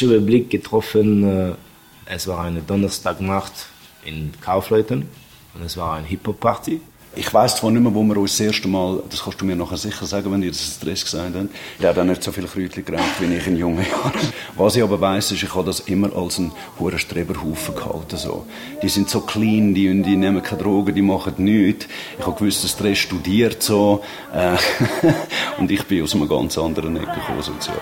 Ich habe Blick getroffen, äh, es war eine Donnerstagnacht in Kaufleuten und es war eine Hip-Hop-Party. Ich weiß zwar nicht mehr, wo wir uns das erste Mal, das kannst du mir nachher sicher sagen, wenn ihr das Stress gesagt habt, ich habe nicht so viele Kräutchen geraucht, wie ich in jungen Jahren. Was ich aber weiss, ist, ich habe das immer als einen hohen Streberhaufen gehalten. So. Die sind so clean, die, die nehmen keine Drogen, die machen nichts. Ich habe gewusst, dass Stress studiert so. Äh, und ich bin aus einem ganz anderen Ecke gekommen, sozial.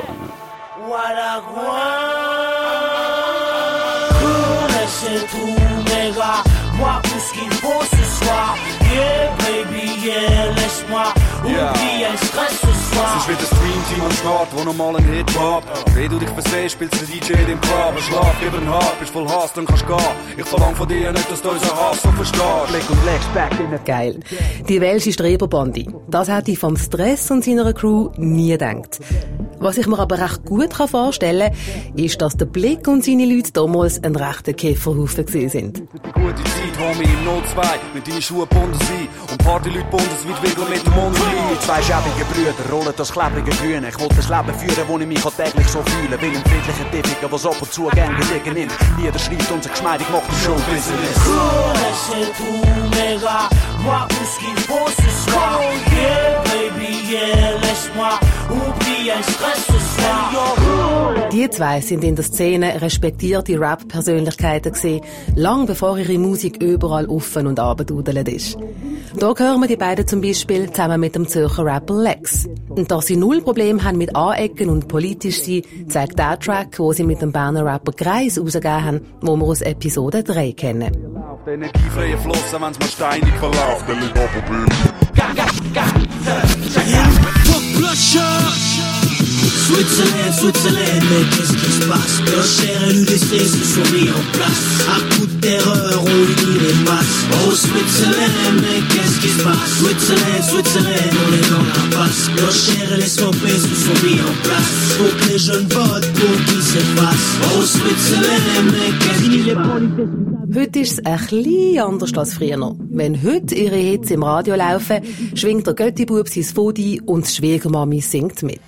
c'est yeah, laisse-moi oublier le stress ce soir. Es ist wieder das Dreamteam am Start, wo nochmal ein Hit droppt. Wenn du dich versehst, spielst der DJ im Club. Schlaf über den Hart, bist voll Hass, dann kannst du gehen. Ich verlang von dir nicht, dass du unseren Hass so verstehst. Blick und legst back in Geil. Die welsche Streberbande. Das hätte ich vom Stress und seiner Crew nie gedacht. Was ich mir aber recht gut vorstellen kann, ist, dass der Blick und seine Leute damals ein rechter Käferhaufen gewesen sind. Gute Zeit, Homie, im Not 2, mit deinen Schuhen bunden sein und Partyleute bundesweit wickeln mit dem Mund Zwei schäbige Brüder rollen das klebrige Grün. Ich wollte das Leben führen, wo ich mich täglich so fühle. Will ein friedlicher Diffiger, was ab und zu gern gedicken nimmt. Lieder schreibt sich geschmeidig macht im Showbusiness. Moi, tout ce qu'il faut ce soir. Yeah, baby, yeah, laisse-moi oublier Die zwei sind in der Szene respektierte Rap-Persönlichkeiten gewesen, lang bevor ihre Musik überall offen und abendudelt ist. Da hören wir die beiden zum Beispiel zusammen mit dem Zürcher Rapper Lex. Und dass sie null Probleme haben mit Anecken und politisch sein, zeigt der Track, wo sie mit dem Berner Rapper Kreis rausgegeben haben, wo wir aus Episode 3 kennen. Der energiefreie Fluss, wenn es mal steinig Blush up. Switzerland, Switzerland, mais qu'est-ce qui se passe? Leur chair lui laisser se sourire en place. À coup de on lui les passes Oh Switzerland, mais qu'est-ce qui se passe? Switzerland, Switzerland, on est dans la passe. Leur chair et les SVP se sont mis en place. Pour que les jeunes votent, pour qu'ils s'effacent Oh Switzerland, mais qu'est-ce qui se passe? Heute ist es ein bisschen anders als früher. Wenn heute ihre Hits im Radio laufen, schwingt der Göttibub sein Fodi und die Schwiegermami singt mit.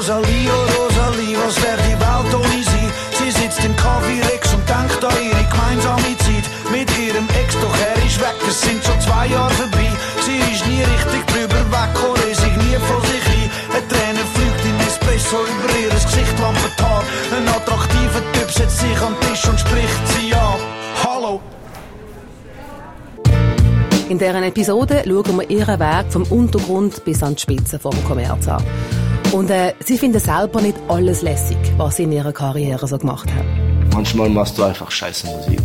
Rosalie, oh Rosalie, was wäre die Welt ohne sie? Sie sitzt im Kaffee Rex und denkt an ihre gemeinsame Zeit mit ihrem Ex, doch er ist weg, es sind schon zwei Jahre vorbei. Sie ist nie richtig drüber weg, sich nie vor sich ein. Eine Träne fliegt in Espresso über ihr Gesicht, Lampentar. Ein attraktiver Typ setzt sich an den Tisch und spricht sie an. Hallo. In dieser Episode schauen wir ihren Weg vom Untergrund bis an die Spitze vom Kommerz an. Und äh, sie finden selber nicht alles lässig, was sie in ihrer Karriere so gemacht haben. Manchmal machst du einfach scheiße Musik.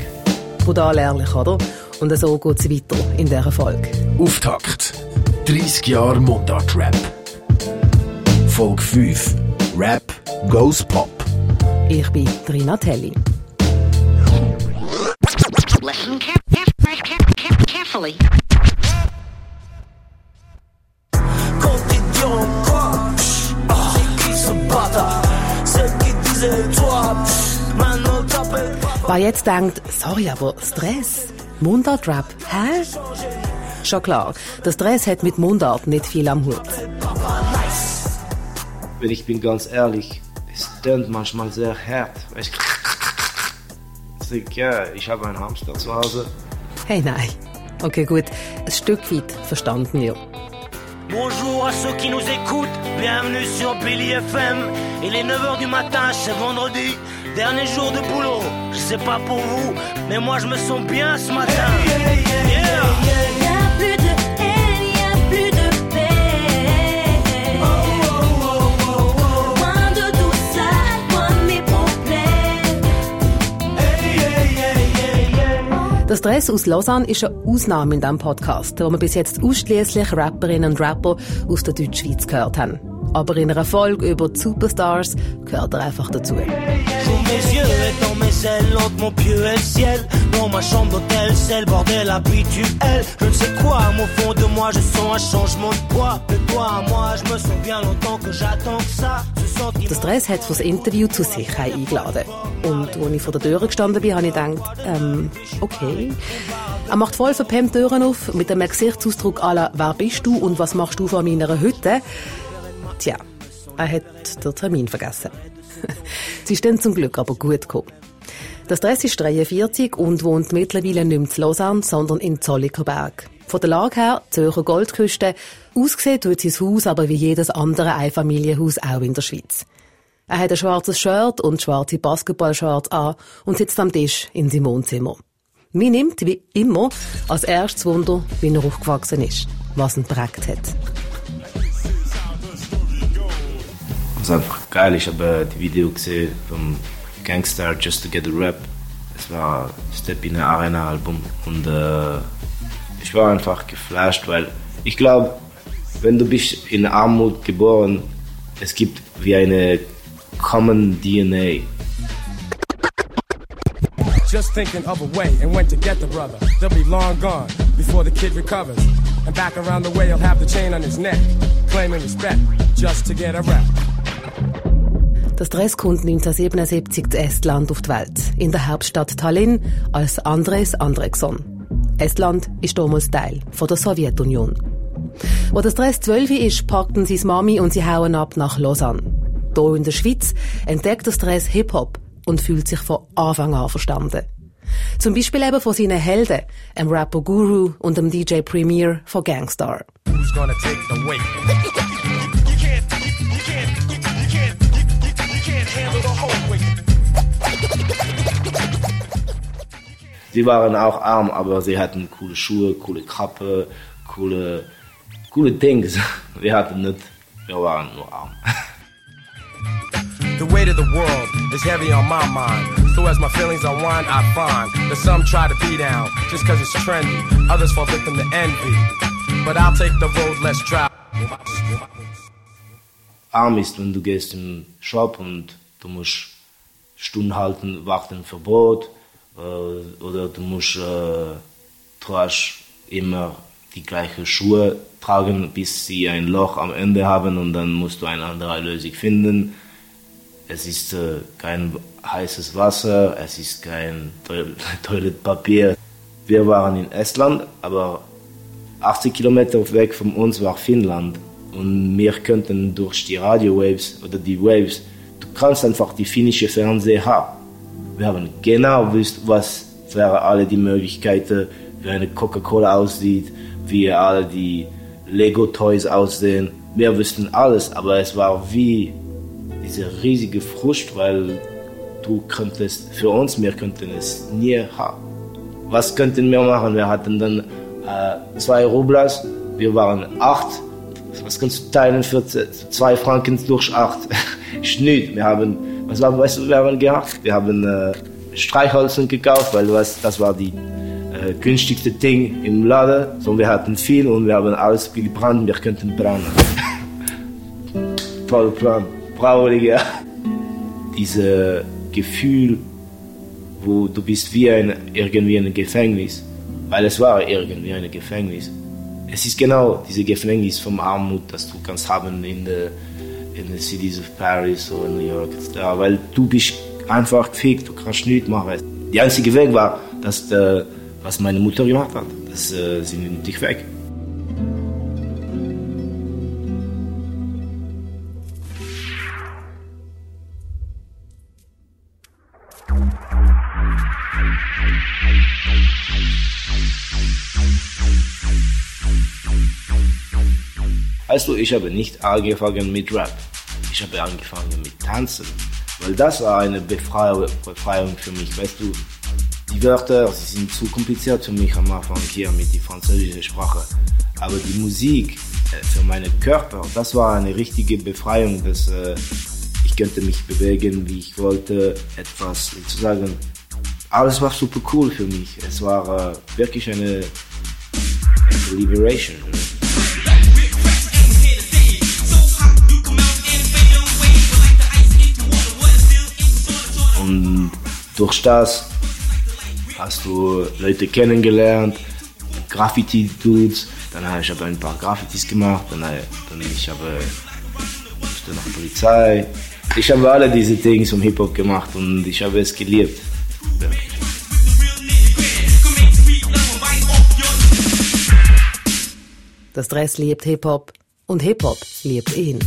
Brutal ehrlich, oder? Und so geht es weiter in dieser Folge. Auftakt. 30 Jahre Mundart-Rap. Folge 5. Rap goes pop. Ich bin Trina Telli. Listen carefully. Wer jetzt denkt, sorry, aber Stress? Mundart-Rap, hä? Schon klar, der Stress hat mit Mundart nicht viel am Hut. Wenn ich bin ganz ehrlich, es tönt manchmal sehr hart. Ich, ich, ja, ich habe einen Hamster zu Hause. Hey, nein. Okay, gut. Ein Stück weit verstanden, ja. Bonjour à ceux qui nous écoutent, bienvenue sur Billy FM. Il est 9h du matin, c'est vendredi, dernier jour de boulot. Je sais pas pour vous, mais moi je me sens bien ce matin. Yeah. Der Stress aus Lausanne ist eine Ausnahme in diesem Podcast, wo wir bis jetzt ausschließlich Rapperinnen und Rapper aus der Deutschschweiz gehört haben. Aber in einer Folge über die Superstars gehört er einfach dazu. Der Stress hat für das Interview zu sich eingeladen. Und als ich vor der Tür gestanden bin, habe ich gedacht, ähm, okay. Er macht voll verpennt Türen auf, mit einem Gesichtsausdruck aller «Wer bist du und was machst du vor meiner Hütte?» Tja, er hat den Termin vergessen. Sie ist dann zum Glück aber gut gekommen. Der Stress ist 43 und wohnt mittlerweile nicht mehr in Lausanne, sondern in Zollikerberg. Von der Lage her, Zürcher Goldküste, ausgesehen tut sein Haus aber wie jedes andere Einfamilienhaus auch in der Schweiz. Er hat ein schwarzes Shirt und schwarze Basketballshorts an und sitzt am Tisch in seinem Wohnzimmer. Mir nimmt, wie immer, als erstes Wunder, wie er aufgewachsen ist, was ihn prägt hat. Das ist einfach geil. Ich habe die Video gesehen vom Gangster Just to Get a Rap. Es war Step in a Arena Album und äh, ich war einfach geflasht, weil ich glaube, wenn du bist in Armut geboren, es gibt wie eine Common DNA. Just thinking of a way and went to get the brother. They'll be long gone before the kid recovers. And back around the way, he'll have the chain on his neck, claiming respect just to get a rap. Der Stress kommt 1977 zu Estland auf die Welt, in der Hauptstadt Tallinn, als Andres Andreksson. Estland ist damals Teil von der Sowjetunion. Wo der Stress 12 ist, packten sie Mami und sie hauen ab nach Lausanne. Hier in der Schweiz entdeckt der Stress Hip-Hop und fühlt sich von Anfang an verstanden. Zum Beispiel eben von seinen Helden, dem Rapper Guru und dem DJ Premier von Gangstar. Who's gonna take the weight? Sie waren auch arm, aber sie hatten coole Schuhe, coole Kappe, coole, coole Things. Wir hatten nicht, wir waren nur arm. The weight of the world is heavy on my mind. So as my feelings unwind, I find that some try to be down just cause it's trendy. Others fall victim to envy. But I'll take the road less traveled. arm ist, wenn du gehst im Shop und du musst Stunden halten, warten für Brot äh, oder du musst äh, immer die gleichen Schuhe tragen, bis sie ein Loch am Ende haben und dann musst du eine andere Lösung finden. Es ist äh, kein heißes Wasser, es ist kein Toil- Toiletpapier. Wir waren in Estland, aber 80 Kilometer weg von uns war Finnland und wir könnten durch die Radio-Waves oder die Waves, du kannst einfach die finnische Fernseher haben. Wir haben genau gewusst, was wären alle die Möglichkeiten, wie eine Coca-Cola aussieht, wie alle die Lego-Toys aussehen. Wir wussten alles, aber es war wie diese riesige Frust, weil du könntest, für uns, wir könnten es nie haben. Was könnten wir machen? Wir hatten dann äh, zwei Rublas, wir waren acht. Was kannst du teilen für zwei Franken durch acht? Schnitt. Wir haben, was war, weißt du, wir haben gehabt? Wir haben äh, Streichholzen gekauft, weil was, das war die äh, günstigste Ding im Laden. So, wir hatten viel und wir haben alles gebrannt. Wir könnten brennen. Toller Plan. Bravo, Digga. Dieses Gefühl, wo du bist wie ein, irgendwie ein Gefängnis, weil es war irgendwie ein Gefängnis. Es ist genau dieses Gefängnis vom Armut, das du kannst haben in den in the cities of Paris oder New York, da, weil du bist einfach gefickt, du kannst nichts machen. Der einzige Weg war, dass, äh, was meine Mutter gemacht hat, dass äh, sie nimmt dich weg. Weißt du, ich habe nicht angefangen mit Rap. Ich habe angefangen mit Tanzen. Weil das war eine Befreiung, für mich. Weißt du, die Wörter sind zu kompliziert für mich am Anfang hier mit der französischen Sprache. Aber die Musik äh, für meinen Körper, das war eine richtige Befreiung. Dass, äh, ich könnte mich bewegen, wie ich wollte, etwas sozusagen. Alles war super cool für mich. Es war äh, wirklich eine, eine Liberation. Durch das hast du Leute kennengelernt, Graffiti-Dudes, dann habe ich aber ein paar Graffitis gemacht, dann, dann ich habe dann noch Polizei. Ich habe alle diese Dinge zum Hip-Hop gemacht und ich habe es geliebt. Wirklich. Der Stress liebt Hip-Hop und Hip-Hop liebt ihn.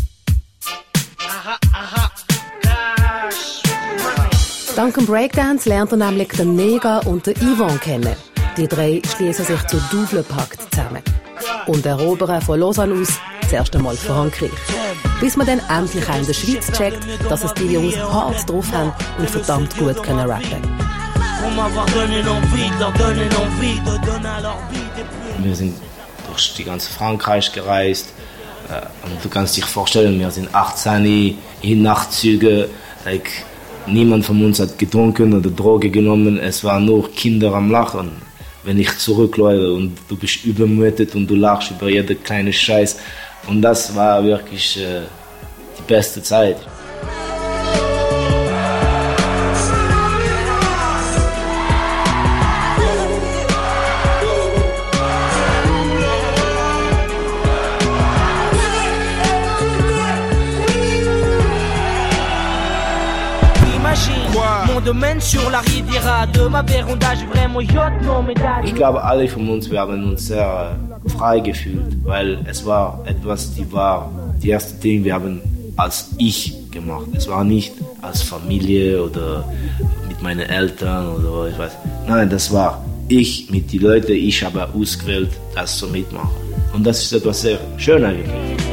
Dank dem Breakdance lernt er nämlich den Nega und den Yvonne kennen. Die drei schließen sich zu Double Pakt zusammen und erobern von Lausanne aus das erste Mal Frankreich. Bis man dann endlich auch in der Schweiz checkt, dass es die Jungs hart drauf haben und verdammt gut können rappen. Wir sind durch die ganze Frankreich gereist. Äh, du kannst dich vorstellen, wir sind 18 in Nachtzüge. Like, niemand von uns hat getrunken oder Droge genommen. Es waren nur Kinder am Lachen. Wenn ich zurückläufe und du bist übermüdet und du lachst über jede kleine Scheiß. Und das war wirklich äh, die beste Zeit. Ich glaube, alle von uns, wir haben uns sehr äh, frei gefühlt, weil es war etwas, die war die erste Ding, wir haben als ich gemacht. Es war nicht als Familie oder mit meinen Eltern oder ich weiß. Nein, das war ich mit den Leuten, ich habe ausgewählt, das zu mitmachen. Und das ist etwas sehr schön eigentlich.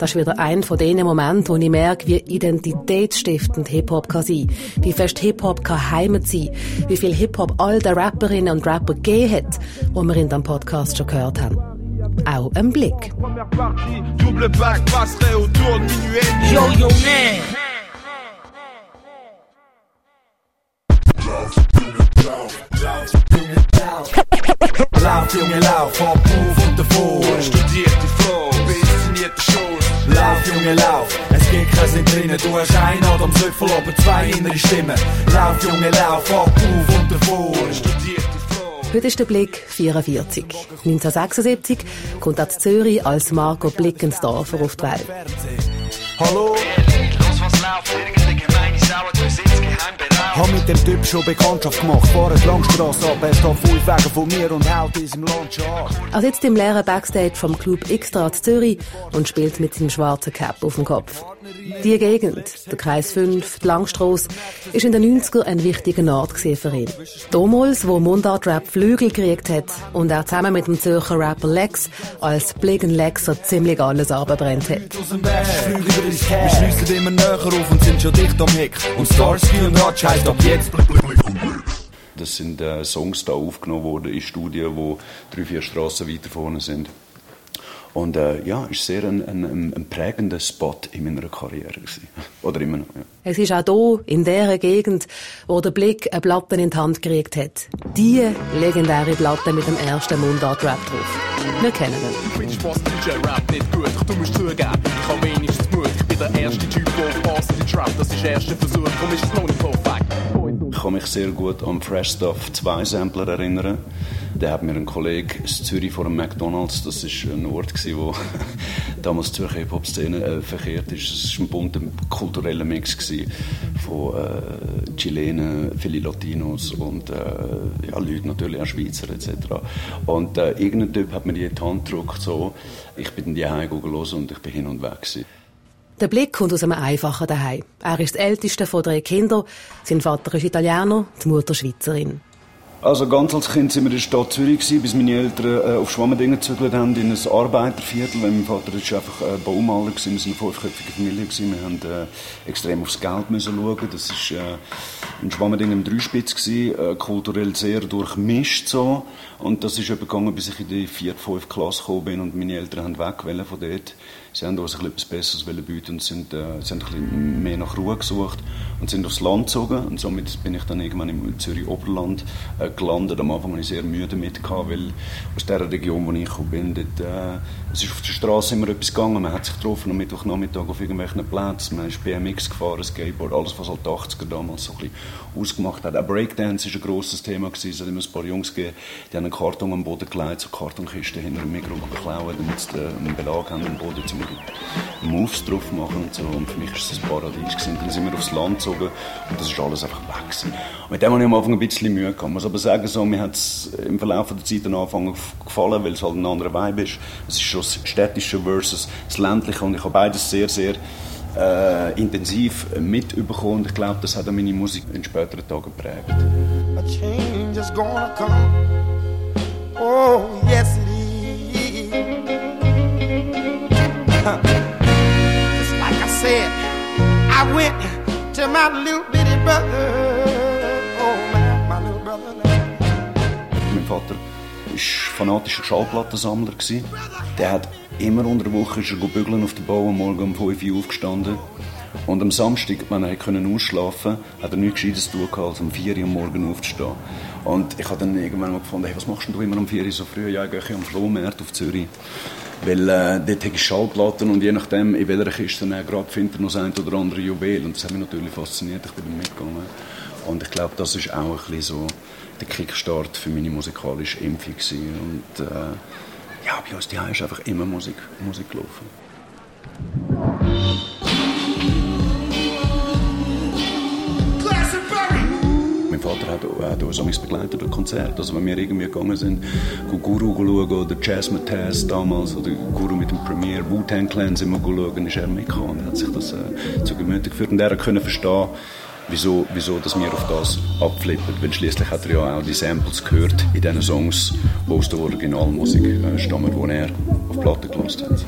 Das ist wieder ein von den Momenten, wo ich merke, wie identitätsstiftend Hip-Hop kann sein. Wie fest Hip-Hop kann Heimat sein. Wie viel Hip-Hop all den Rapperinnen und Rapper gegeben hat, die wir in diesem Podcast schon gehört haben. Auch ein Blick. Yo yo man. Drinnen. Du hast einen Adam Söffel, aber zwei innere Stimmen. Lauf, Junge, lauf, hab auf und davor. Heute ist der Blick 44. 1976 kommt er zu Zürich als Marco Blickensdorfer auf die Welt. Hallo? Hab mit dem Typ schon Bekanntschaft gemacht. Fahren die Langstrasse ab, er steht fünf Wege von mir und haut uns im Land schon an. Er sitzt im leeren Backstage vom Club Xtra zu Zürich und spielt mit seinem schwarzen Cap auf dem Kopf. Die Gegend, der Kreis 5, die Langstrasse, ist in den 90er ein wichtiger Ort für ihn. Damals, wo Mundart Rap Flügel gekriegt hat und er zusammen mit dem Zürcher Rapper Lex als Blicken Lexer ziemlich alles abbrennt hat. Wir schliessen immer näher auf und sind schon dicht am Heck. Und Starsky und Hutch heisst ab jetzt... Das sind äh, Songs da aufgenommen worden in Studien, wo drei, vier Straßen weiter vorne sind. Und äh, ja, ist sehr ein, ein, ein, prägender Spot in meiner Karriere gewesen. Oder immer noch, ja. Es ist auch hier, in dieser Gegend, wo der Blick eine Platte in die Hand gekriegt hat. Die legendäre Platte mit dem ersten Mundart-Rap drauf. Wir kennen ihn. Findest was DJ Rap nicht gut? Du musst zugeben, ich hab wenigstens Mut. Ich bin der erste Typ, der passt in die Trap. Das ist der erste Versuch, komm, ist es noch nicht perfekt. Ich kann mich sehr gut an Fresh Stuff 2 Sampler erinnern. Der hat mir ein Kollege in Zürich vor dem McDonalds, das ist ein Ort, gewesen, wo damals die Zürcher Hip-Hop-Szene äh, verkehrt ist. Es war ein bunter kultureller Mix gewesen, von äh, Chilenen, viele Latinos und äh, ja, Leute natürlich, auch Schweizer etc. Und äh, irgendein Typ hat mir die Hand gedrückt, so. Ich bin in die hören und ich bin hin und weg gewesen. Der Blick kommt aus einem einfachen Daheim. Er ist das älteste von drei Kindern. Sein Vater ist Italiener, die Mutter Schweizerin. Also ganz als Kind sind wir in der Stadt Zürich gewesen, bis meine Eltern äh, auf Schwammendingen gezügelt haben in ein Arbeiterviertel. Weil mein Vater ist einfach äh, Baumaler gewesen, wir sind eine fünfköpfige Familie gewesen. Wir haben äh, extrem aufs Geld müssen schauen. Das ist äh, in Schwammendingen im Dreispitz gewesen, äh, kulturell sehr durchmischt so. Und das ist übergegangen, bis ich in die vierte, fünfte Klasse gekommen bin und meine Eltern haben weg von dort sie haben uns etwas Besseres bieten und sind, äh, sind ein mehr nach Ruhe gesucht und sind aufs Land gezogen. Und somit bin ich dann irgendwann im Zürich-Oberland äh, gelandet. Am Anfang war ich sehr müde mit, weil aus der Region, wo ich bin, dort, äh, es ist auf der Straße immer etwas gegangen. Man hat sich getroffen am Mittwochnachmittag auf irgendwelchen Plätzen. Man ist BMX gefahren, Skateboard, alles, was halt die 80er damals so ein bisschen ausgemacht hat. Auch Breakdance war ein grosses Thema. Es hat immer ein paar Jungs gegeben, die haben einen Karton am Boden gelegt, so Kartonkisten hinter dem Mikro geklaut, damit sie einen Belag haben am Boden, um Moves drauf machen und so. Und für mich war es ein Paradies. Gewesen. Dann sind wir aufs Land gezogen und das ist alles einfach weg. Gewesen. Und mit dem habe ich am Anfang ein bisschen Mühe gehabt. Ich muss aber sagen, so, mir hat es im Verlauf der Zeit am Anfang gefallen, weil es halt ein anderer Vibe ist. Es ist schon das Städtische versus das Ländliche und ich habe beides sehr, sehr äh, intensiv mitbekommen ich glaube, das hat auch meine Musik in späteren Tagen geprägt. A change is gonna come. Oh, yes is. Just like I said, I went to my little bitty brother. Oh, my, my little brother. Mein Vater war fanatischer Schallplattensammler. Der hat immer unter der Woche ist er bügeln auf der Bau, am Morgen um 5 Uhr aufgestanden. Und am Samstag, wenn er können ausschlafen konnte, hat er nichts Gescheites tun als um 4 Uhr am Morgen aufzustehen. Und ich habe dann irgendwann mal gefunden, hey, was machst du immer um 4 Uhr so früh? Ja, ich gehe am Flohmarkt auf Zürich. Weil äh, dort habe ich Schallplatten und je nachdem, in welcher Kiste er gerade findet er noch ein oder andere Juwel. Und das hat mich natürlich fasziniert, ich bin mitgegangen. Und ich glaube, das ist auch ein bisschen so der Kickstart für meine musikalische Impfung. Und äh, ja, bei uns die ist einfach immer Musik, Musik gelaufen. Mein Vater hat, hat uns begleitet an Konzert. Also wenn wir irgendwie gegangen sind, Guru schauen oder Jazz Mataz damals oder Guru mit dem Premier, Wu-Tang Clan sind wir schauen, ist er mitgekommen und hat sich das äh, zu Gemüte geführt. Und er konnte verstehen, wieso, wieso dass wir auf das abflippen. Weil schließlich hat er ja auch die Samples gehört in diesen Songs, die aus der Originalmusik äh, stammen, die er auf Platte gelassen hat.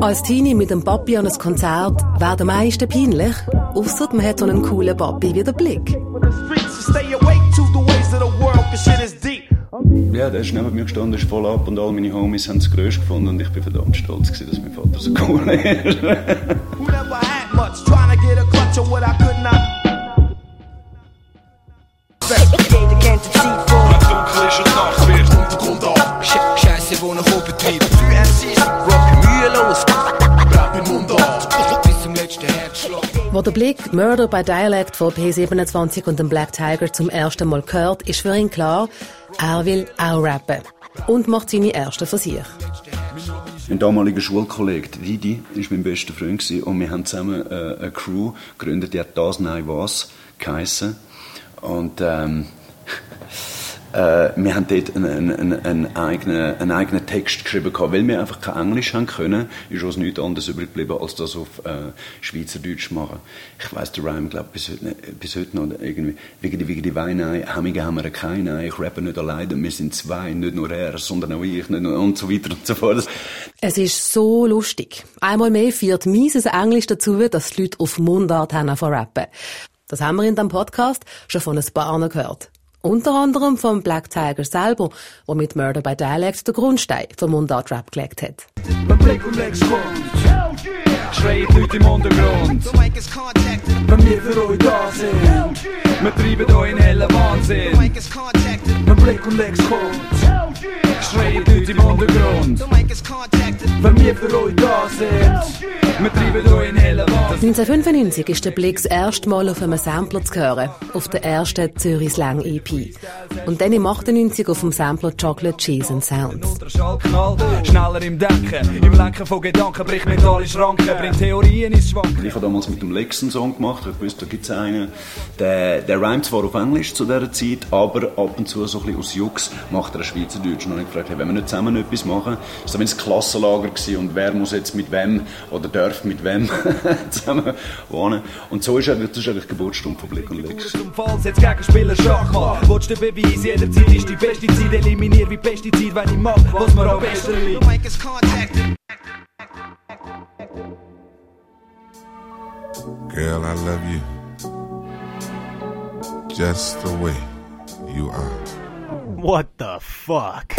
Als Teenie mit dem Papi an ein Konzert wäre der meisten peinlich, ausser man hat so einen coolen Papi wie der Blick. Ja, der ist neben mir gestanden, ist voll ab und all meine Homies haben es grösst gefunden und ich bin verdammt stolz gewesen, dass mein Vater so cool ist. Scheiße, wo noch der Blick Murder by Dialect von P27 und dem Black Tiger zum ersten Mal hört, ist für ihn klar, er will auch rappen. Und macht seine ersten Versuche. Mein damaliger Schulkollege, Didi, war mein bester Freund und wir haben zusammen äh, eine Crew gegründet, die hat «Das, Nein, Was» geheissen. Und ähm, äh, wir haben dort einen, einen, einen, eigenen, einen eigenen Text geschrieben, gehabt. weil wir einfach kein Englisch haben können, ist uns nichts anderes übrig geblieben, als das auf äh, Schweizerdeutsch machen. Ich weiss der Rhyme, glaube bis heute, bis heute noch irgendwie, wegen die, wegen die Weinei, Hemmige haben wir keine, ich rappe nicht alleine, wir sind zwei, nicht nur er, sondern auch ich, nicht nur, und so weiter und so fort. Es ist so lustig. Einmal mehr führt mieses Englisch dazu, dass die Leute auf Mundart haben von rappen. Das haben wir in diesem Podcast schon von ein paar gehört. Unter anderem vom Black Tiger selber, der mit Murder by Dialect den Grundstein vom Mundart-Rap gelegt hat. Wenn Blick und Lex kommt, schreit Leute im Untergrund. Wenn wir für euch da sind, wir treiben euch in hellen Wahnsinn. Wenn Blick und Lex kommt, schreit Leute im Untergrund. Wenn wir für euch da sind, wir treiben euch in hellen Wahnsinn. 1995 ist der Blick das erste Mal auf einem Sampler zu hören, auf der ersten Zürich Slang EP. Und dann im 98 auf dem Sampler Chocolate Cheese and Sounds. Schneller im Denken, im Lenken von Gedanken, bricht mentale Schranken, bringt Theorien ins Schwanken. Ich habe damals mit dem Lex einen Song gemacht, ich wusste, da gibt es einen, der, der rhymt zwar auf Englisch zu dieser Zeit, aber ab und zu so ein bisschen aus Jux macht er ein Schweizerdeutsch. Und dann habe ich gefragt, hey, wenn wir nicht zusammen etwas machen, ist das ein Klassenlager gewesen und wer muss jetzt mit wem oder darf mit wem zusammen wohnen. Und so ist eigentlich, das ist eigentlich Geburtsstunde von Blick und Lex. Zum Fall, jetzt Gegenspieler Schachmann. Willst du Beweis, jederzeit ist die beste Zeit. Eliminier wie Pestizid, wenn ich mag, was mir am besten liegt. Girl, I love you just the way you are. What the fuck?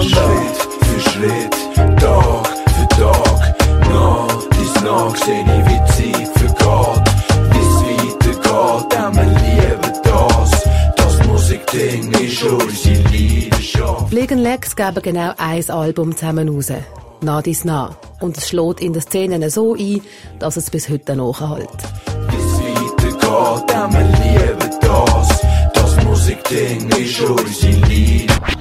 Schritt für Schritt, Tag für Tag, nach dies nach seh ich, wie Zeit vergeht. Wie es weitergeht, denn wir lieben das. Das Musikding ist unsere Leidenschaft. Fliegen Lex geben genau ein Album zusammen raus. Nah dies nah. Und es schlägt in den Szenen so ein, dass es bis heute nachhält. Wie es weitergeht, denn wir lieben das. Musikding ist unsere Leidenschaft.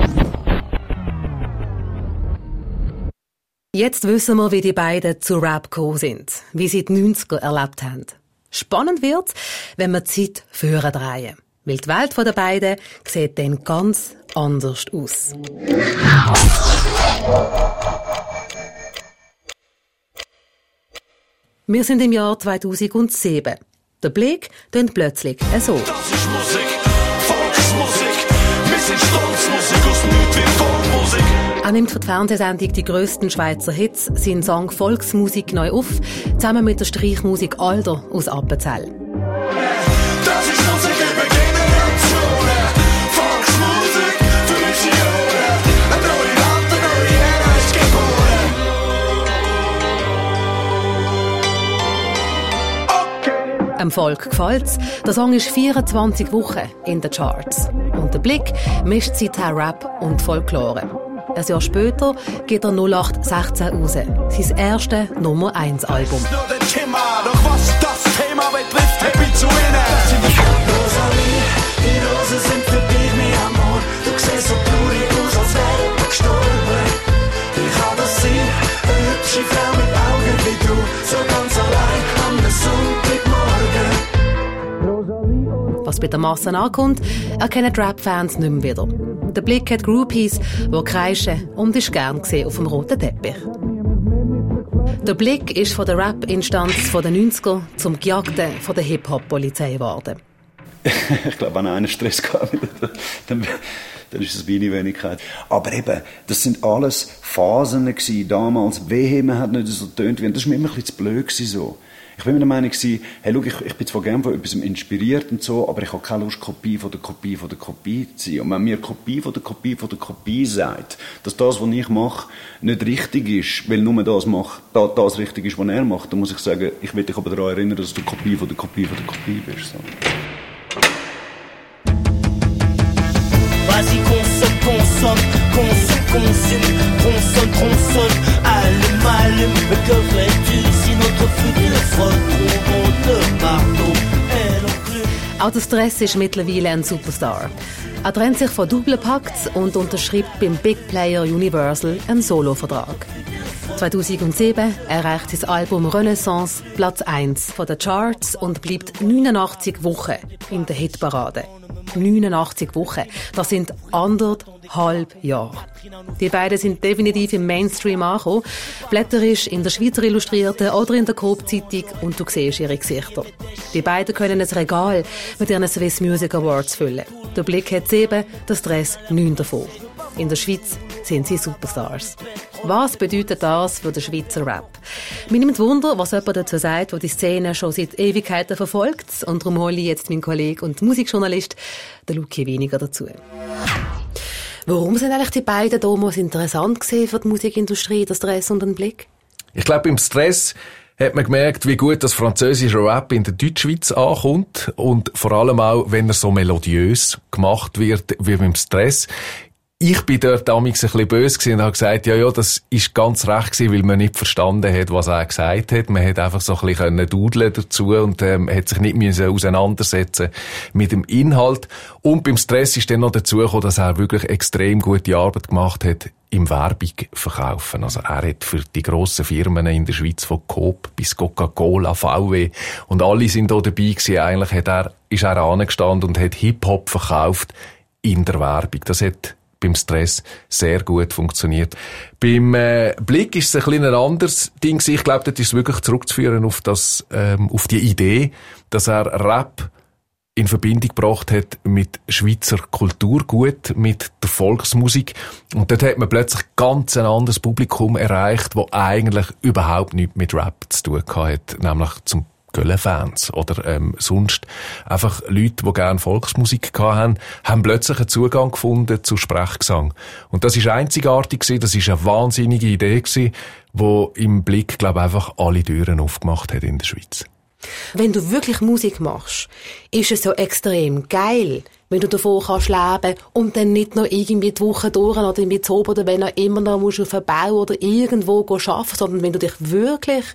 Jetzt wissen wir, wie die beiden zu Rap gekommen sind, wie sie die 90er erlebt haben. Spannend wird's, wenn wir die Zeit führen drehen. Weil die Welt der beiden sieht dann ganz anders aus. Wir sind im Jahr 2007. Der Blick tönt plötzlich so. Das ist Musik, Stolzmusik aus nichts wie Volksmusik. Er nimmt für die Fernsehsendung die grössten Schweizer Hits, seinen Song Volksmusik neu auf, zusammen mit der Streichmusik Alder aus Appenzell. Dem Volk gefällt's. Der Song ist 24 Wochen in den Charts. Und der Blick mischt seither Rap und Folklore. Ein Jahr später geht er 0816 raus. Sein erstes Nummer 1 Album. Doch was das Thema betrifft, hab ich zu ihnen. Rosalie, die Rosen sind dich mein Amor. Du siehst so traurig aus, als wäre jemand gestorben. Wie kann das sein? Eine hübsche Frau bei der Masse ankommt, erkennen Rap-Fans nicht mehr wieder. Der Blick hat Groupies, die kreischen und ist gern gesehen auf dem roten Teppich. Der Blick ist von der Rap-Instanz der 90er zum Gejagten von der Hip-Hop-Polizei geworden. ich glaube, wenn einer Stress gehabt hat, dann, dann ist es meine Wenigkeit. Aber eben, das sind alles Phasen gewesen, damals. Wehe, man hat nicht so getönt. Das war mir immer ein bisschen zu blöd gewesen, so. Ich bin mir der Meinung gewesen, hey, schau, ich, ich bin zwar gerne von etwas inspiriert und so, aber ich habe keine Lust, Kopie von der Kopie von der Kopie zu sein. Und wenn mir Kopie von der Kopie von der Kopie sagt, dass das, was ich mache, nicht richtig ist, weil nur das macht, da, das richtig ist, was er macht, dann muss ich sagen, ich will dich aber daran erinnern, dass du Kopie von der Kopie von der Kopie bist. So. Vas-y consomme, consomme, consomme, consume, consonne, consonne, allume, allume, mais que ferais-tu si notre futur frotte au monde partout et non plus Auch der Stress ist mittlerweile ein Superstar. Er trennt sich von Doublepacts und unterschreibt beim Big Player Universal einen Solo-Vertrag. 2007 erreicht sein Album Renaissance Platz 1 von den Charts und bleibt 89 Wochen in der Hitparade. 89 Wochen. Das sind anderthalb Jahre. Die beiden sind definitiv im Mainstream angekommen. Blätterisch in der Schweizer Illustrierten oder in der Coop-Zeitung und du siehst ihre Gesichter. Die beiden können ein Regal mit ihren Swiss Music Awards füllen. Der Blick hat sieben, der Stress neun davon. In der Schweiz sind sie Superstars. Was bedeutet das für den Schweizer Rap? Mir nimmt Wunder, was jemand dazu sagt, der die Szene schon seit Ewigkeiten verfolgt. Und darum hole ich jetzt meinen Kollegen und Musikjournalist, den Luki, weniger dazu. Warum sind eigentlich die beiden damals interessant gewesen für die Musikindustrie, der Stress und den Blick? Ich glaube, im Stress hat man gemerkt, wie gut das französische Rap in der Deutschschweiz ankommt und vor allem auch, wenn er so melodiös gemacht wird wie beim Stress. Ich bin dort damals ein bisschen böse und habe gesagt, ja, ja, das ist ganz recht gewesen, weil man nicht verstanden hat, was er gesagt hat. Man hat einfach so ein bisschen dudeln dazu und ähm, hat sich nicht müssen auseinandersetzen mit dem Inhalt. Und beim Stress ist dann noch dazu gekommen, dass er wirklich extrem gute Arbeit gemacht hat im Werbung verkaufen. Also er hat für die grossen Firmen in der Schweiz von Coop bis Coca-Cola, VW und alle sind da dabei gewesen. Eigentlich hat er, ist er angestanden und hat Hip-Hop verkauft in der Werbung. Das hat beim Stress sehr gut funktioniert. Beim äh, Blick ist es ein bisschen ein anderes Ding. Ich glaube, das ist wirklich zurückzuführen auf das, ähm, auf die Idee, dass er Rap in Verbindung gebracht hat mit Schweizer Kulturgut, mit der Volksmusik. Und dort hat man plötzlich ganz ein anderes Publikum erreicht, das eigentlich überhaupt nichts mit Rap zu tun hat, nämlich zum Gölle-Fans oder ähm, sonst einfach Leute, die gerne Volksmusik hatten, haben plötzlich einen Zugang gefunden zu Sprechgesang. Und das ist einzigartig gewesen, das ist eine wahnsinnige Idee gewesen, wo im Blick, glaube ich, einfach alle Türen aufgemacht hat in der Schweiz. Wenn du wirklich Musik machst, ist es so extrem geil, wenn du davon kannst leben und dann nicht noch irgendwie die Woche durch oder mit Zob oder wenn auch immer noch musst auf einen Bau oder irgendwo arbeiten, sondern wenn du dich wirklich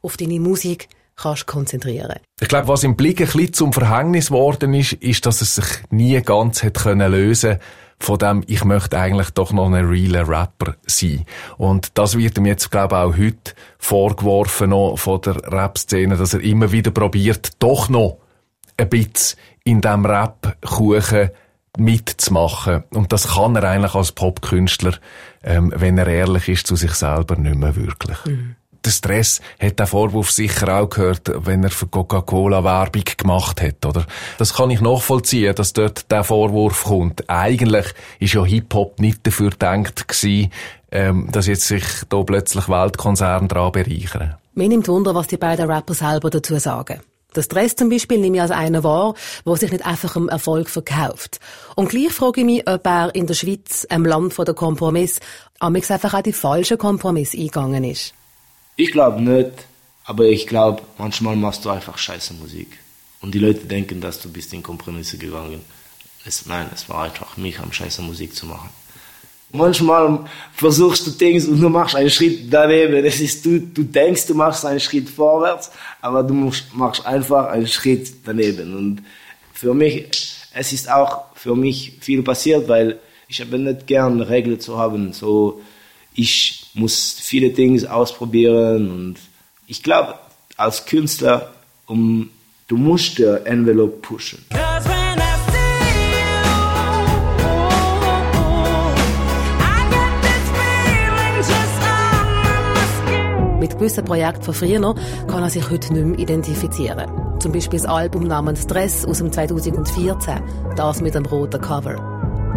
auf deine Musik kannst konzentrieren. Ich glaube, was im Blick ein bisschen zum Verhängnis geworden ist, ist, dass es sich nie ganz hat können lösen von dem, ich möchte eigentlich doch noch ein realer Rapper sein. Und das wird ihm jetzt, glaube ich, auch heute vorgeworfen noch von der Rap-Szene, dass er immer wieder probiert, doch noch ein bisschen in diesem Rap-Kuchen mitzumachen. Und das kann er eigentlich als Popkünstler, ähm, wenn er ehrlich ist, zu sich selber nicht mehr wirklich. Mhm der Stress hat der Vorwurf sicher auch gehört, wenn er für Coca-Cola Werbung gemacht hat, oder? Das kann ich nachvollziehen, dass dort der Vorwurf kommt. Eigentlich ist ja Hip-Hop nicht dafür gedacht gewesen, ähm, dass jetzt sich da plötzlich Weltkonzerne daran bereichern. Mir nimmt Wunder, was die beiden Rapper selber dazu sagen. Das Stress zum Beispiel nehme ich als einer wahr, der sich nicht einfach im Erfolg verkauft. Und gleich frage ich mich, ob er in der Schweiz, einem Land von der Kompromiss, amigs einfach auch die falschen Kompromiss eingegangen ist. Ich glaube nicht, aber ich glaube, manchmal machst du einfach scheiße Musik. Und die Leute denken, dass du bist in Kompromisse gegangen. Es, nein, es war einfach mich, am scheiße Musik zu machen. Manchmal versuchst du Dinge und du machst einen Schritt daneben. Das ist, du, du denkst, du machst einen Schritt vorwärts, aber du machst einfach einen Schritt daneben. Und für mich, es ist auch für mich viel passiert, weil ich habe nicht gern Regeln zu haben. So, ich muss viele Dinge ausprobieren und ich glaube, als Künstler, um, du musst der Envelope pushen. Mit gewissen Projekten von früher kann er sich heute nicht mehr identifizieren. Zum Beispiel das Album namens Stress aus dem 2014, das mit dem roten Cover.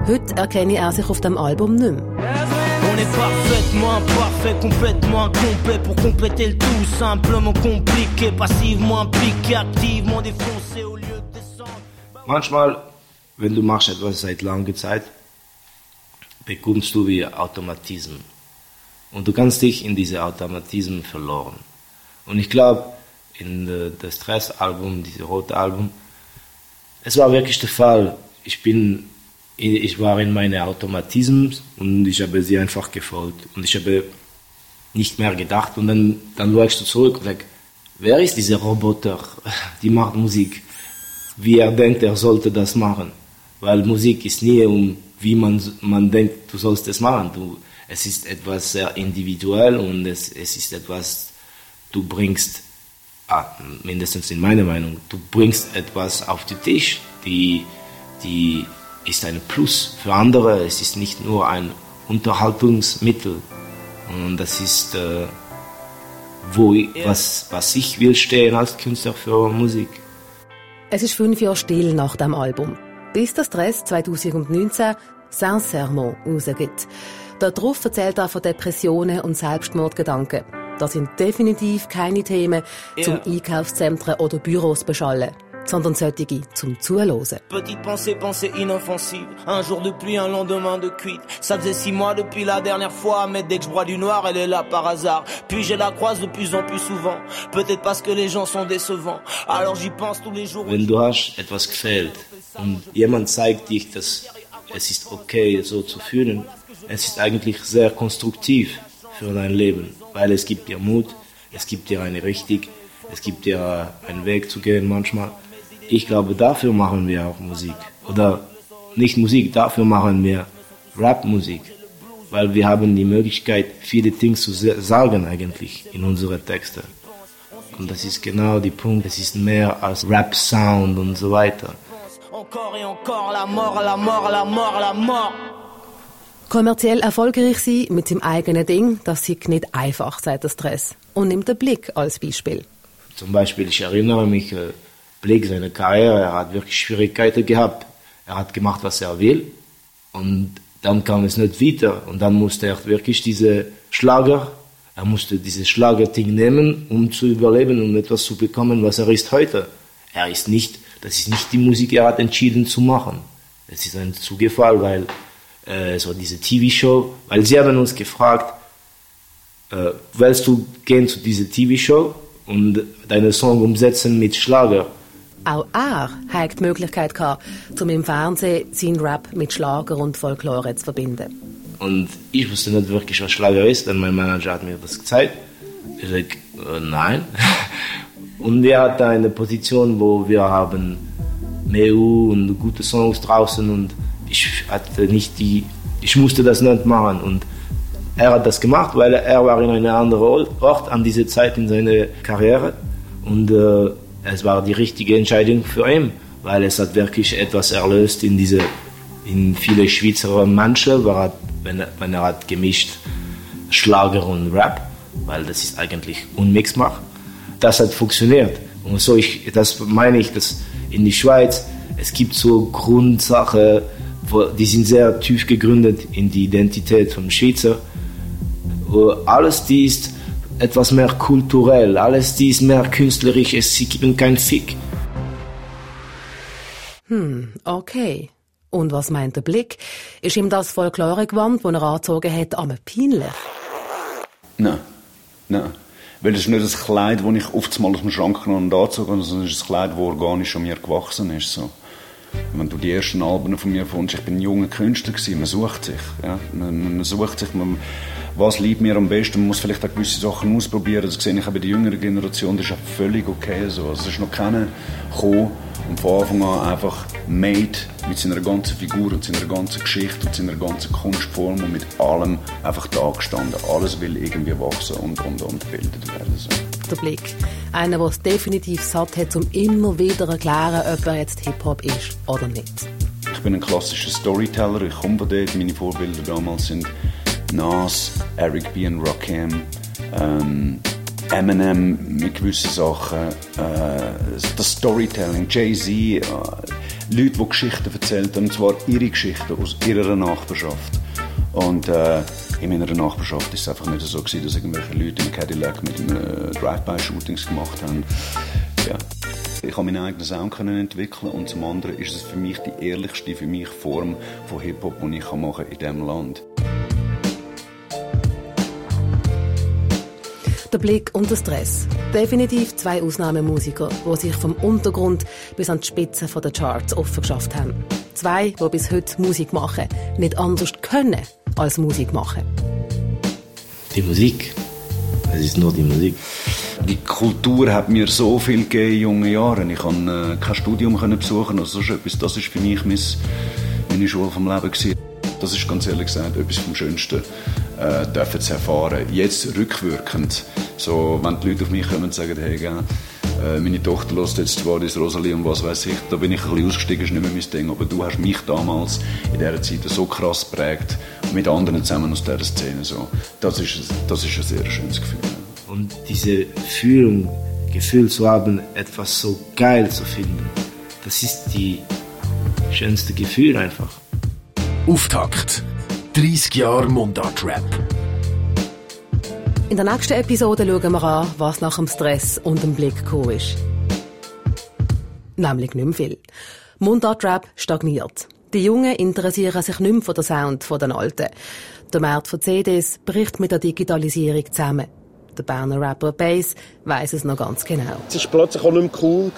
Heute erkenne er sich auf dem Album nicht mehr. On est parfaitement imparfait, complètement incomplet pour compléter le tout, simplement compliqué, passivement impliqué, aktivement défoncé au lieu de descendre. Manchmal, wenn du machst etwas seit langer Zeit, bekommst du wie Automatismen. Und du kannst dich in diese Automatismen verloren. Und ich glaube, in das Stress-Album, dieses rote Album, es war wirklich der Fall. Ich bin ich war in meine Automatismen und ich habe sie einfach gefolgt. Und ich habe nicht mehr gedacht. Und dann, dann läufst du zurück und sagst, wer ist dieser Roboter, die macht Musik? Wie er denkt, er sollte das machen. Weil Musik ist nie um, wie man, man denkt, du sollst es machen. Du, es ist etwas sehr individuell und es, es ist etwas, du bringst, ah, mindestens in meiner Meinung, du bringst etwas auf den Tisch, die, die ist ein Plus für andere. Es ist nicht nur ein Unterhaltungsmittel. Und das ist, äh, wo ich, was, was ich will stehen als Künstler für Musik. Es ist fünf Jahre still nach dem Album, bis das Dress 2019 Sincèrement rausgibt. Darauf erzählt er von Depressionen und Selbstmordgedanken. Das sind definitiv keine Themen zum Einkaufszentren oder Büros beschallen sondern solche zum Zuhören. Petite pensée, pensée inoffensive. Un jour de pluie, un lendemain de cuite. Ça faisait six mois depuis la dernière fois, mais dès que je bois du noir, elle est là par hasard. Puis je la croise de plus en plus souvent. Peut-être parce que les gens sont décevants. Alors j'y pense tous les jours. Wenn du hast etwas gefällt und jemand zeigt dich, dass es ist okay, so zu fühlen, es ist eigentlich sehr konstruktiv für dein Leben, weil es gibt dir Mut, es gibt dir eine Richtung, es gibt dir einen Weg zu gehen manchmal ich glaube, dafür machen wir auch Musik. Oder nicht Musik, dafür machen wir Rap-Musik. Weil wir haben die Möglichkeit, viele Dinge zu sagen eigentlich in unsere Texte. Und das ist genau der Punkt. Es ist mehr als Rap-Sound und so weiter. Kommerziell erfolgreich sein mit seinem eigenen Ding, das ist nicht einfach, sagt der Stress. Und nimmt den Blick als Beispiel. Zum Beispiel, ich erinnere mich, äh, Blick seiner Karriere. Er hat wirklich Schwierigkeiten gehabt. Er hat gemacht, was er will. Und dann kam es nicht weiter. Und dann musste er wirklich diese Schlager Er musste dieses Schlagerding nehmen, um zu überleben, um etwas zu bekommen, was er ist heute. Er ist nicht, das ist nicht die Musik, er hat entschieden zu machen. Es ist ein Zugefall, weil äh, so diese TV-Show, weil sie haben uns gefragt, äh, willst du gehen zu dieser TV-Show und deinen Song umsetzen mit Schlager? Auch er hat die Möglichkeit gehabt, um im Fernsehen seinen Rap mit Schlager und Folklore zu verbinden. Und ich wusste nicht wirklich, was Schlager ist, denn mein Manager hat mir das gezeigt. Ich sage, äh, nein. Und er hat eine Position, wo wir haben Meu und gute Songs draußen und ich hatte nicht die, ich musste das nicht machen und er hat das gemacht, weil er war in einem anderen Ort an dieser Zeit in seiner Karriere und äh, es war die richtige Entscheidung für ihn, weil es hat wirklich etwas erlöst in diese in viele Schweizer Menschen, wenn er, wenn er hat gemischt Schlager und Rap, weil das ist eigentlich unmix macht. Das hat funktioniert und so ich, das meine ich, dass in der Schweiz es gibt so Grundsachen, die sind sehr tief gegründet in die Identität vom Schweizer. Alles die ist etwas mehr kulturell, alles die ist mehr künstlerisch, sie geben keinen Fick. Hm, okay. Und was meint der Blick? Ist ihm das Folklore-Gewand, das er angezogen hat, einmal peinlich? Nein, nein. Weil es ist nicht das Kleid, das ich oft mal aus dem Schrank genommen und angezogen sondern es ist ein Kleid, das organisch an mir gewachsen ist. So. Wenn du die ersten Alben von mir findest, ich bin ein junger Künstler gewesen, man sucht sich, ja, man, man sucht sich, man, was liebt mir am besten, man muss vielleicht auch gewisse Sachen ausprobieren, das sehe ich auch bei der jüngeren Generation, das ist auch völlig okay so, also es ist noch keiner gekommen und von Anfang an einfach made mit seiner ganzen Figur und seiner ganzen Geschichte und seiner ganzen Kunstform und mit allem einfach da gestanden, alles will irgendwie wachsen und, und, und bildet werden. So. Der Blick. Einer, der es definitiv satt hat, um immer wieder zu erklären, ob er jetzt Hip-Hop ist oder nicht. Ich bin ein klassischer Storyteller, ich komme von dort. Meine Vorbilder damals sind Nas, Eric B. und Rakim, ähm, Eminem mit gewissen Sachen, äh, das Storytelling, Jay-Z, äh, Leute, die Geschichten erzählt haben, und zwar ihre Geschichten aus ihrer Nachbarschaft. Und äh, in meiner Nachbarschaft war es einfach nicht so gewesen, dass irgendwelche Leute im Cadillac mit einem Drive-by-Shootings gemacht haben. Ja. Ich konnte meinen eigenen Sound entwickeln und zum anderen ist es für mich die ehrlichste für mich Form von Hip-Hop, die ich machen kann in diesem Land. Der Blick und der Stress. Definitiv zwei Ausnahmemusiker, die sich vom Untergrund bis an die Spitze der Charts offen geschafft haben. Zwei, die bis heute Musik machen, nicht anders können als Musik machen. Die Musik. Es ist nur die Musik. Die Kultur hat mir so viel gegeben in jungen Jahren. Ich konnte äh, kein Studium besuchen oder so etwas. Das war für mich meine Schule vom Leben. Gewesen. Das ist ganz ehrlich gesagt etwas vom Schönsten, äh, dürfen zu erfahren. Jetzt rückwirkend, so, wenn die Leute auf mich kommen und sagen, hey, gell, äh, meine Tochter lässt jetzt zwar das Rosalie und was weiß ich, da bin ich ein bisschen ausgestiegen, ist nicht mehr mein Ding, aber du hast mich damals in dieser Zeit so krass geprägt, mit anderen zusammen aus dieser Szene, so. Das ist, das ist ein sehr schönes Gefühl. Und diese Fühlung, Gefühl zu haben, etwas so geil zu finden, das ist die schönste Gefühl einfach. Auftakt. 30 Jahre Mundart-Rap. In der nächsten Episode schauen wir an, was nach dem Stress und dem Blick gekommen ist. Nämlich nicht mehr viel. Mundart-Rap stagniert. Die Jungen interessieren sich nicht mehr für den Sound der Alten. Der Markt von CDs bricht mit der Digitalisierung zusammen. Der Berner Rapper Bass weiss es noch ganz genau. Es war plötzlich auch nicht mehr cool.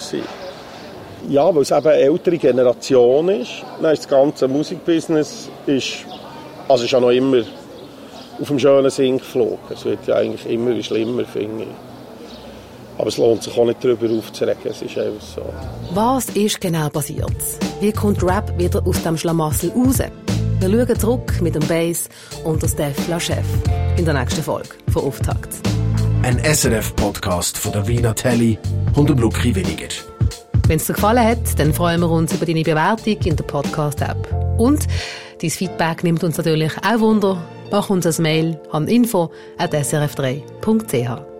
Ja, weil es eben eine ältere Generation ist. Dann ist das ganze Musikbusiness ist, also ist ja noch immer auf dem schönen Sinn geflogen. Es wird ja eigentlich immer schlimmer, finde ich. Aber es lohnt sich auch nicht darüber aufzuregen, es ist einfach so. Was ist genau passiert? Wie kommt Rap wieder aus dem Schlamassel raus? Wir schauen zurück mit dem Bass und der Steph Lachef in der nächsten Folge von Auftakt. Ein SRF-Podcast von der Wiener Telly und dem Lucky Weniger. Wenn es dir gefallen hat, dann freuen wir uns über deine Bewertung in der Podcast-App. Und dein Feedback nimmt uns natürlich auch Wunder. Mach uns ein Mail an info.srf3.ch.